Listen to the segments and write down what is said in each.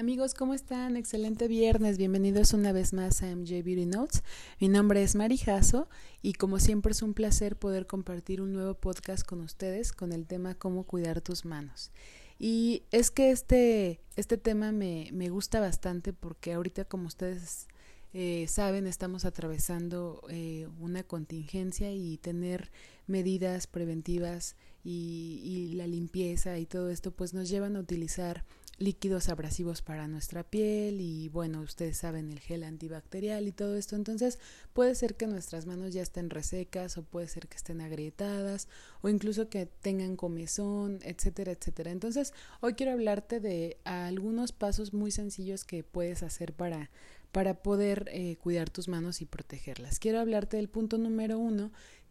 Amigos, ¿cómo están? Excelente viernes. Bienvenidos una vez más a MJ Beauty Notes. Mi nombre es Mari Jasso y como siempre es un placer poder compartir un nuevo podcast con ustedes con el tema cómo cuidar tus manos. Y es que este, este tema me, me gusta bastante porque ahorita como ustedes eh, saben, estamos atravesando eh, una contingencia y tener medidas preventivas y, y, la limpieza y todo esto pues nos llevan a utilizar líquidos abrasivos para nuestra piel y bueno, ustedes saben el gel antibacterial y todo esto, entonces puede ser que nuestras manos ya estén resecas o puede ser que estén agrietadas o incluso que tengan comezón, etcétera, etcétera. Entonces, hoy quiero hablarte de algunos pasos muy sencillos que puedes hacer para para poder eh, cuidar tus manos y protegerlas. Quiero hablarte del punto número uno,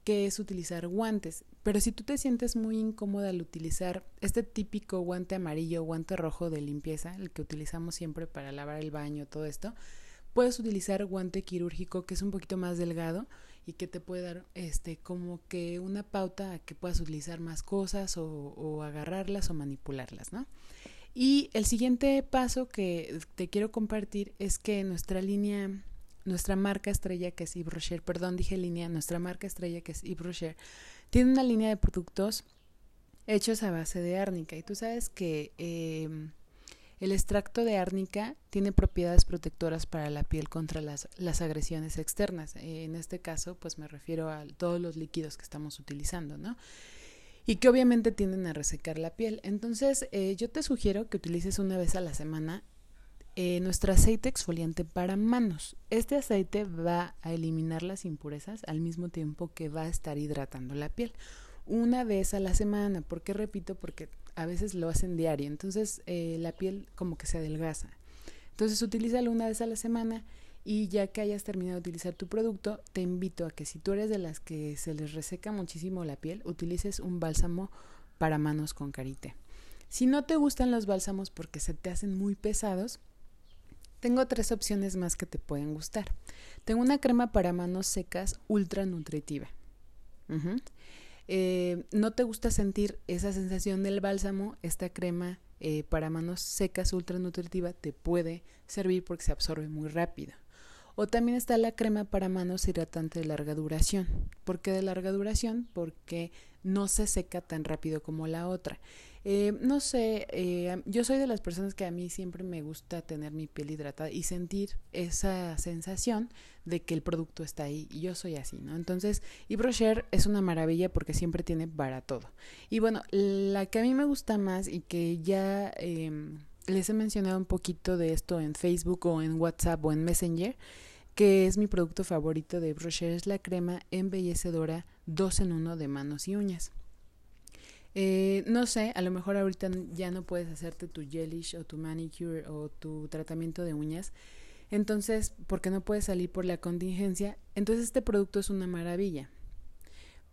que es utilizar guantes. Pero si tú te sientes muy incómoda al utilizar este típico guante amarillo guante rojo de limpieza, el que utilizamos siempre para lavar el baño, todo esto, puedes utilizar guante quirúrgico que es un poquito más delgado y que te puede dar este como que una pauta a que puedas utilizar más cosas o, o agarrarlas o manipularlas, ¿no? Y el siguiente paso que te quiero compartir es que nuestra línea, nuestra marca estrella que es Yves Rocher, perdón, dije línea, nuestra marca estrella que es Yves Rocher, tiene una línea de productos hechos a base de árnica. Y tú sabes que eh, el extracto de árnica tiene propiedades protectoras para la piel contra las, las agresiones externas. en este caso, pues me refiero a todos los líquidos que estamos utilizando, ¿no? y que obviamente tienden a resecar la piel. Entonces, eh, yo te sugiero que utilices una vez a la semana eh, nuestro aceite exfoliante para manos. Este aceite va a eliminar las impurezas al mismo tiempo que va a estar hidratando la piel. Una vez a la semana, ¿por qué repito? Porque a veces lo hacen diario, entonces eh, la piel como que se adelgaza. Entonces utilízalo una vez a la semana y ya que hayas terminado de utilizar tu producto, te invito a que si tú eres de las que se les reseca muchísimo la piel, utilices un bálsamo para manos con karité. Si no te gustan los bálsamos porque se te hacen muy pesados, tengo tres opciones más que te pueden gustar. Tengo una crema para manos secas ultra nutritiva. Eh, no te gusta sentir esa sensación del bálsamo, esta crema eh, para manos secas ultra nutritiva te puede servir porque se absorbe muy rápido. O también está la crema para manos hidratante de larga duración. ¿Por qué de larga duración? Porque no se seca tan rápido como la otra. Eh, no sé, eh, yo soy de las personas que a mí siempre me gusta tener mi piel hidratada y sentir esa sensación de que el producto está ahí. Y yo soy así, ¿no? Entonces, Yves es una maravilla porque siempre tiene para todo. Y bueno, la que a mí me gusta más y que ya em, les he mencionado un poquito de esto en Facebook o en WhatsApp o en Messenger que es mi producto favorito de Brochure, es la crema embellecedora 2 en 1 de manos y uñas. Eh, no sé, a lo mejor ahorita ya no puedes hacerte tu gelish o tu manicure o tu tratamiento de uñas. Entonces, porque no puedes salir por la contingencia, entonces este producto es una maravilla.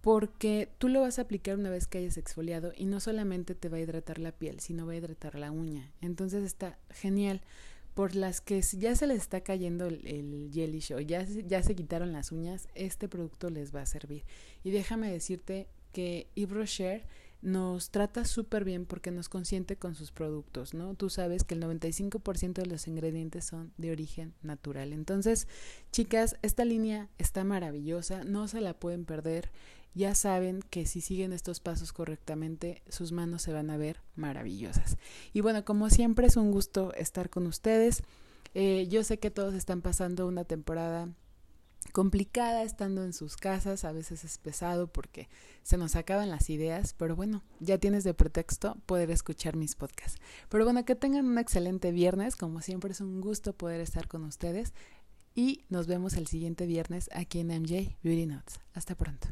Porque tú lo vas a aplicar una vez que hayas exfoliado y no solamente te va a hidratar la piel, sino va a hidratar la uña. Entonces está genial por las que ya se les está cayendo el, el jelly show, ya, ya se quitaron las uñas, este producto les va a servir. Y déjame decirte que Yves nos trata súper bien porque nos consiente con sus productos, ¿no? Tú sabes que el 95% de los ingredientes son de origen natural. Entonces, chicas, esta línea está maravillosa, no se la pueden perder ya saben que si siguen estos pasos correctamente, sus manos se van a ver maravillosas. Y bueno, como siempre es un gusto estar con ustedes. Eh, yo sé que todos están pasando una temporada complicada estando en sus casas, a veces es pesado porque se nos acaban las ideas, pero bueno, ya tienes de pretexto poder escuchar mis podcasts. Pero bueno, que tengan un excelente viernes, como siempre es un gusto poder estar con ustedes y nos vemos el siguiente viernes aquí en MJ Beauty Notes. Hasta pronto.